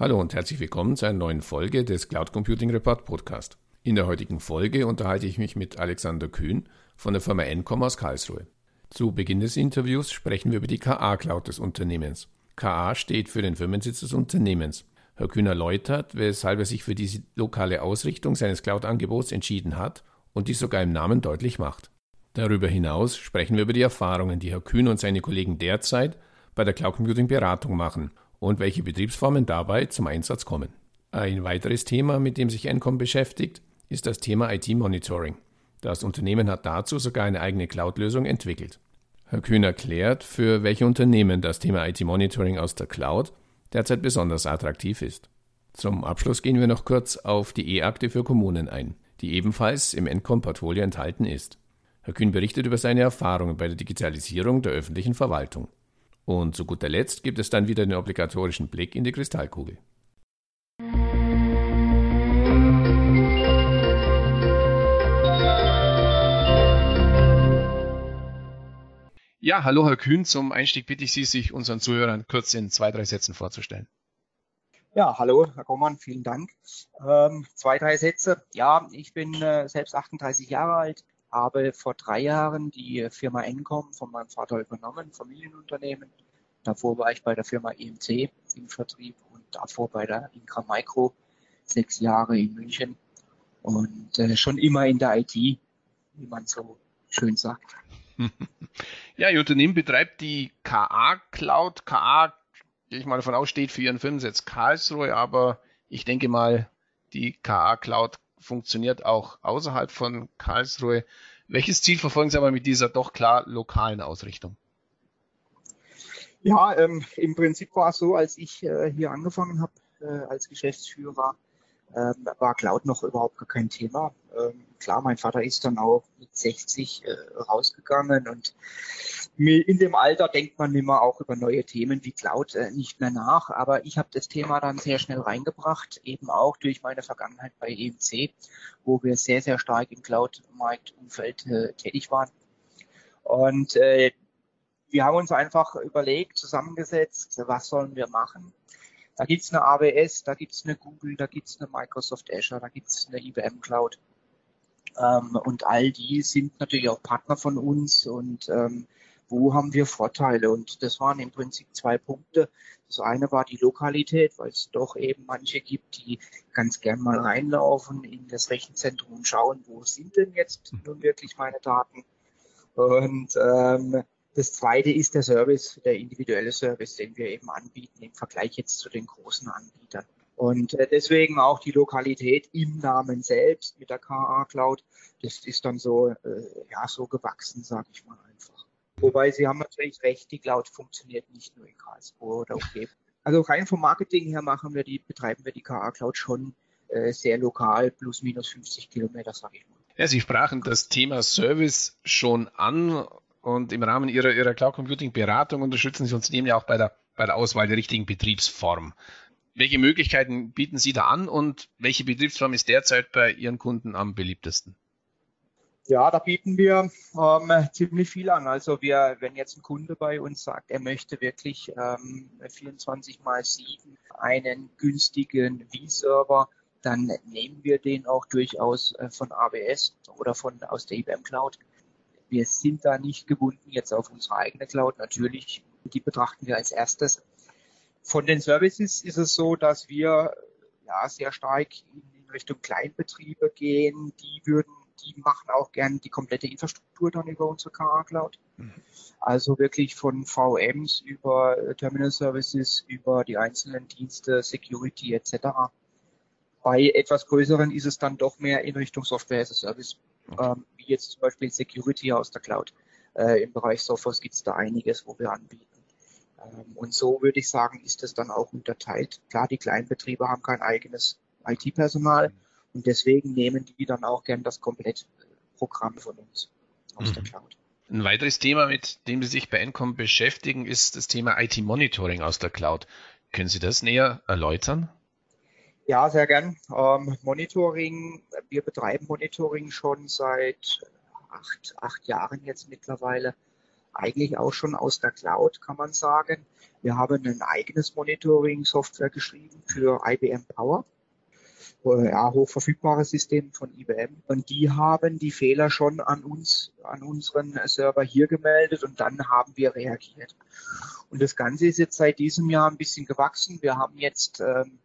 Hallo und herzlich willkommen zu einer neuen Folge des Cloud Computing Report Podcast. In der heutigen Folge unterhalte ich mich mit Alexander Kühn von der Firma Encom aus Karlsruhe. Zu Beginn des Interviews sprechen wir über die KA Cloud des Unternehmens. KA steht für den Firmensitz des Unternehmens. Herr Kühn erläutert, weshalb er sich für diese lokale Ausrichtung seines Cloud-Angebots entschieden hat und dies sogar im Namen deutlich macht. Darüber hinaus sprechen wir über die Erfahrungen, die Herr Kühn und seine Kollegen derzeit bei der Cloud Computing Beratung machen und welche Betriebsformen dabei zum Einsatz kommen. Ein weiteres Thema, mit dem sich Encom beschäftigt, ist das Thema IT-Monitoring. Das Unternehmen hat dazu sogar eine eigene Cloud-Lösung entwickelt. Herr Kühn erklärt, für welche Unternehmen das Thema IT-Monitoring aus der Cloud derzeit besonders attraktiv ist. Zum Abschluss gehen wir noch kurz auf die E-Akte für Kommunen ein, die ebenfalls im Encom-Portfolio enthalten ist. Herr Kühn berichtet über seine Erfahrungen bei der Digitalisierung der öffentlichen Verwaltung. Und zu guter Letzt gibt es dann wieder den obligatorischen Blick in die Kristallkugel. Ja, hallo Herr Kühn. Zum Einstieg bitte ich Sie, sich unseren Zuhörern kurz in zwei, drei Sätzen vorzustellen. Ja, hallo, Herr Kommann, vielen Dank. Ähm, zwei, drei Sätze. Ja, ich bin äh, selbst 38 Jahre alt, habe vor drei Jahren die Firma Encom von meinem Vater übernommen, Familienunternehmen. Davor war ich bei der Firma EMC im Vertrieb und davor bei der Intra Micro sechs Jahre in München und äh, schon immer in der IT, wie man so schön sagt. Ja, Ihr Unternehmen betreibt die KA Cloud. KA, gehe ich mal davon aus, steht für Ihren Firmensitz Karlsruhe, aber ich denke mal, die KA Cloud funktioniert auch außerhalb von Karlsruhe. Welches Ziel verfolgen Sie aber mit dieser doch klar lokalen Ausrichtung? Ja, ähm, im Prinzip war es so, als ich äh, hier angefangen habe äh, als Geschäftsführer, ähm, war Cloud noch überhaupt gar kein Thema. Ähm, klar, mein Vater ist dann auch mit 60 äh, rausgegangen und in dem Alter denkt man immer auch über neue Themen wie Cloud äh, nicht mehr nach. Aber ich habe das Thema dann sehr schnell reingebracht, eben auch durch meine Vergangenheit bei EMC, wo wir sehr, sehr stark im Cloud-Marktumfeld äh, tätig waren. Und äh, wir haben uns einfach überlegt, zusammengesetzt, was sollen wir machen? Da gibt's eine AWS, da gibt's eine Google, da gibt's eine Microsoft Azure, da gibt's eine IBM Cloud. Ähm, und all die sind natürlich auch Partner von uns und ähm, wo haben wir Vorteile? Und das waren im Prinzip zwei Punkte. Das eine war die Lokalität, weil es doch eben manche gibt, die ganz gern mal reinlaufen in das Rechenzentrum und schauen, wo sind denn jetzt nun wirklich meine Daten? Und ähm, das zweite ist der Service, der individuelle Service, den wir eben anbieten im Vergleich jetzt zu den großen Anbietern. Und äh, deswegen auch die Lokalität im Namen selbst mit der KA Cloud. Das ist dann so, äh, ja, so gewachsen, sage ich mal. Wobei Sie haben natürlich recht, die Cloud funktioniert nicht nur in Karlsruhe oder Umgebung. Also rein vom Marketing her machen wir die, betreiben wir die KA Cloud schon äh, sehr lokal, plus minus 50 Kilometer, sage ich mal. Ja, Sie sprachen das Thema Service schon an und im Rahmen Ihrer, Ihrer Cloud Computing Beratung unterstützen Sie Unternehmen ja auch bei der, bei der Auswahl der richtigen Betriebsform. Welche Möglichkeiten bieten Sie da an und welche Betriebsform ist derzeit bei Ihren Kunden am beliebtesten? Ja, da bieten wir ähm, ziemlich viel an. Also wir, wenn jetzt ein Kunde bei uns sagt, er möchte wirklich ähm, 24 mal 7 einen günstigen V-Server, dann nehmen wir den auch durchaus äh, von AWS oder von aus der IBM Cloud. Wir sind da nicht gebunden jetzt auf unsere eigene Cloud. Natürlich, die betrachten wir als erstes. Von den Services ist es so, dass wir ja sehr stark in Richtung Kleinbetriebe gehen. Die würden die machen auch gern die komplette Infrastruktur dann über unsere KA Cloud. Mhm. Also wirklich von VMs über Terminal Services, über die einzelnen Dienste, Security etc. Bei etwas größeren ist es dann doch mehr in Richtung Software as a Service, okay. ähm, wie jetzt zum Beispiel Security aus der Cloud. Äh, Im Bereich Software gibt es da einiges, wo wir anbieten. Ähm, und so würde ich sagen, ist es dann auch unterteilt. Klar, die Kleinbetriebe haben kein eigenes IT-Personal. Mhm und deswegen nehmen die dann auch gern das Komplettprogramm von uns aus mhm. der Cloud. Ein weiteres Thema, mit dem Sie sich bei Encom beschäftigen, ist das Thema IT-Monitoring aus der Cloud. Können Sie das näher erläutern? Ja, sehr gern. Ähm, Monitoring, wir betreiben Monitoring schon seit acht, acht Jahren jetzt mittlerweile. eigentlich auch schon aus der Cloud, kann man sagen. Wir haben ein eigenes Monitoring-Software geschrieben für IBM Power ja, hochverfügbares System von IBM. Und die haben die Fehler schon an uns, an unseren Server hier gemeldet und dann haben wir reagiert. Und das Ganze ist jetzt seit diesem Jahr ein bisschen gewachsen. Wir haben jetzt ähm,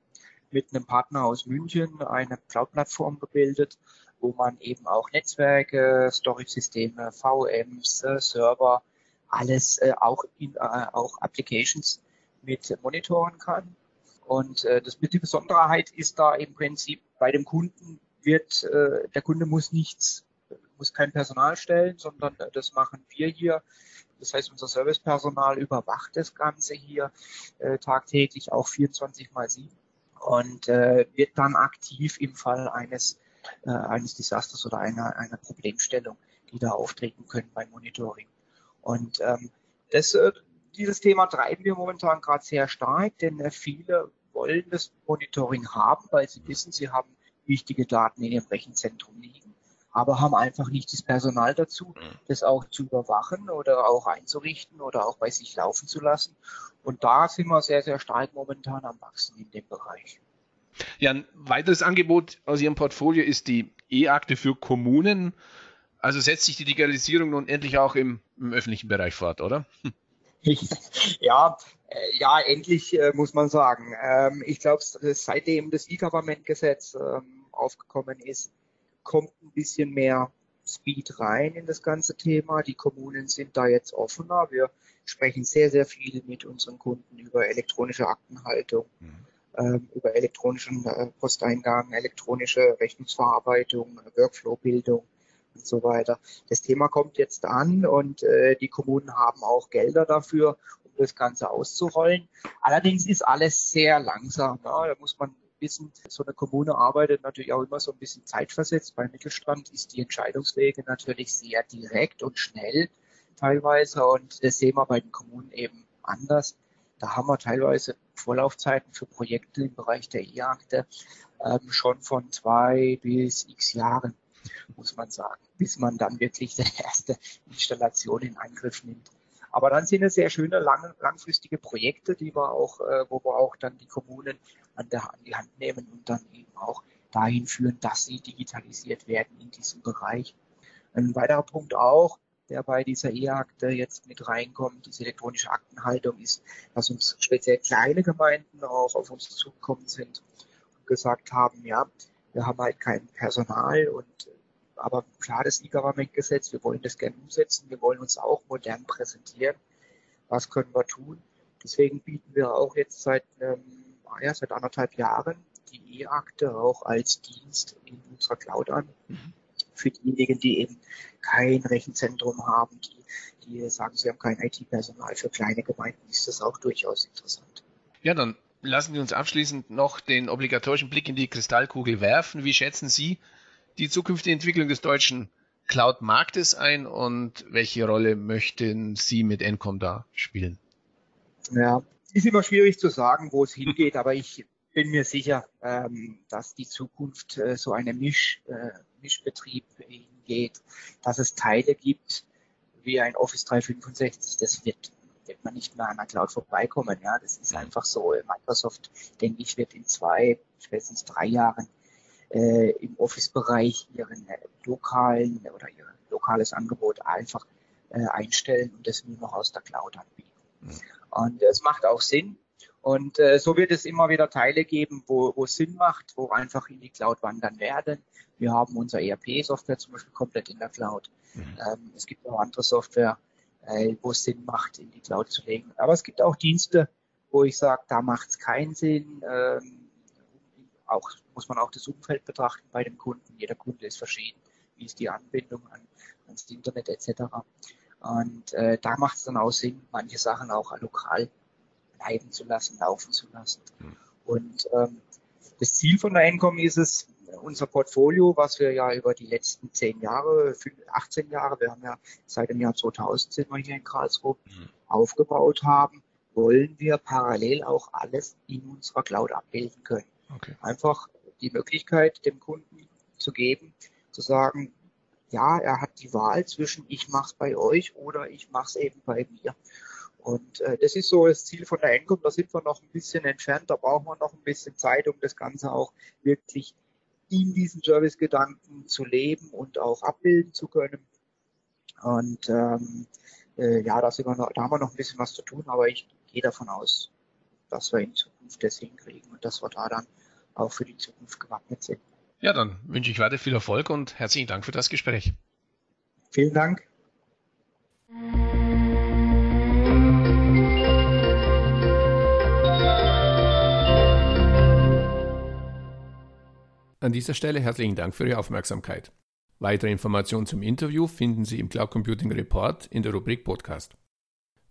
mit einem Partner aus München eine Cloud-Plattform gebildet, wo man eben auch Netzwerke, Storage-Systeme, VMs, äh, Server, alles äh, auch, in, äh, auch Applications mit monitoren kann. Und äh, das, die Besonderheit ist da im Prinzip bei dem Kunden wird, äh, der Kunde muss nichts, muss kein Personal stellen, sondern äh, das machen wir hier. Das heißt, unser Servicepersonal überwacht das Ganze hier äh, tagtäglich auch 24 mal 7 und äh, wird dann aktiv im Fall eines, äh, eines Desasters oder einer, einer Problemstellung, die da auftreten können beim Monitoring. Und ähm, das, äh, dieses Thema treiben wir momentan gerade sehr stark, denn äh, viele wollen das Monitoring haben, weil sie wissen, sie haben wichtige Daten in ihrem Rechenzentrum liegen, aber haben einfach nicht das Personal dazu, mhm. das auch zu überwachen oder auch einzurichten oder auch bei sich laufen zu lassen. Und da sind wir sehr, sehr stark momentan am Wachsen in dem Bereich. Ja, ein weiteres Angebot aus Ihrem Portfolio ist die E-Akte für Kommunen. Also setzt sich die Digitalisierung nun endlich auch im, im öffentlichen Bereich fort, oder? ja, äh, ja, endlich äh, muss man sagen. Ähm, ich glaube, seitdem das E-Government-Gesetz ähm, aufgekommen ist, kommt ein bisschen mehr Speed rein in das ganze Thema. Die Kommunen sind da jetzt offener. Wir sprechen sehr, sehr viel mit unseren Kunden über elektronische Aktenhaltung, mhm. ähm, über elektronischen äh, Posteingang, elektronische Rechnungsverarbeitung, Workflow-Bildung und so weiter. Das Thema kommt jetzt an und äh, die Kommunen haben auch Gelder dafür, um das Ganze auszurollen. Allerdings ist alles sehr langsam. Ja. Da muss man wissen, so eine Kommune arbeitet natürlich auch immer so ein bisschen zeitversetzt. Beim Mittelstand ist die Entscheidungswege natürlich sehr direkt und schnell teilweise und das sehen wir bei den Kommunen eben anders. Da haben wir teilweise Vorlaufzeiten für Projekte im Bereich der E-Akte ähm, schon von zwei bis x Jahren muss man sagen, bis man dann wirklich die erste Installation in Angriff nimmt. Aber dann sind es sehr schöne lang, langfristige Projekte, die wir auch, äh, wo wir auch dann die Kommunen an, der, an die Hand nehmen und dann eben auch dahin führen, dass sie digitalisiert werden in diesem Bereich. Ein weiterer Punkt auch, der bei dieser E-Akte jetzt mit reinkommt, diese elektronische Aktenhaltung, ist, dass uns speziell kleine Gemeinden auch auf uns zugekommen sind und gesagt haben, ja, wir haben halt kein Personal und aber klar, das E-Government-Gesetz, wir wollen das gerne umsetzen, wir wollen uns auch modern präsentieren. Was können wir tun? Deswegen bieten wir auch jetzt seit, ähm, ja, seit anderthalb Jahren die E-Akte auch als Dienst in unserer Cloud an. Mhm. Für diejenigen, die eben kein Rechenzentrum haben, die, die sagen, sie haben kein IT-Personal. Für kleine Gemeinden ist das auch durchaus interessant. Ja, dann lassen Sie uns abschließend noch den obligatorischen Blick in die Kristallkugel werfen. Wie schätzen Sie die zukünftige Entwicklung des deutschen Cloud-Marktes ein und welche Rolle möchten Sie mit Encom da spielen? Ja, ist immer schwierig zu sagen, wo es hingeht, aber ich bin mir sicher, ähm, dass die Zukunft äh, so eine Misch, äh, Mischbetrieb hingeht, dass es Teile gibt, wie ein Office 365, das wird, wird man nicht mehr an der Cloud vorbeikommen. Ja, das ist einfach so. Microsoft, denke ich, wird in zwei, spätestens drei Jahren äh, im Office-Bereich ihren äh, lokalen oder ihr lokales Angebot einfach äh, einstellen und das nur noch aus der Cloud anbieten. Mhm. Und es macht auch Sinn. Und äh, so wird es immer wieder Teile geben, wo, wo es Sinn macht, wo einfach in die Cloud wandern werden. Wir haben unser ERP-Software zum Beispiel komplett in der Cloud. Mhm. Ähm, es gibt auch andere Software, äh, wo es Sinn macht, in die Cloud zu legen. Aber es gibt auch Dienste, wo ich sage, da macht es keinen Sinn. Ähm, auch muss man auch das Umfeld betrachten bei dem Kunden. Jeder Kunde ist verschieden. Wie ist die Anbindung an, ans Internet etc. Und äh, da macht es dann auch Sinn, manche Sachen auch lokal bleiben zu lassen, laufen zu lassen. Mhm. Und ähm, das Ziel von der Encom ist es, unser Portfolio, was wir ja über die letzten zehn Jahre, 18 Jahre, wir haben ja seit dem Jahr 2000 sind wir hier in Karlsruhe, mhm. aufgebaut haben, wollen wir parallel auch alles in unserer Cloud abbilden können. Okay. Einfach die Möglichkeit dem Kunden zu geben, zu sagen, ja, er hat die Wahl zwischen ich mache es bei euch oder ich mache es eben bei mir. Und äh, das ist so das Ziel von der Encom. Da sind wir noch ein bisschen entfernt. Da brauchen wir noch ein bisschen Zeit, um das Ganze auch wirklich in diesen Servicegedanken zu leben und auch abbilden zu können. Und ähm, äh, ja, da, sind wir noch, da haben wir noch ein bisschen was zu tun, aber ich gehe davon aus, dass wir in Zukunft das hinkriegen und dass wir da dann auch für die Zukunft gewappnet sind. Ja, dann wünsche ich weiter viel Erfolg und herzlichen Dank für das Gespräch. Vielen Dank. An dieser Stelle herzlichen Dank für Ihre Aufmerksamkeit. Weitere Informationen zum Interview finden Sie im Cloud Computing Report in der Rubrik Podcast.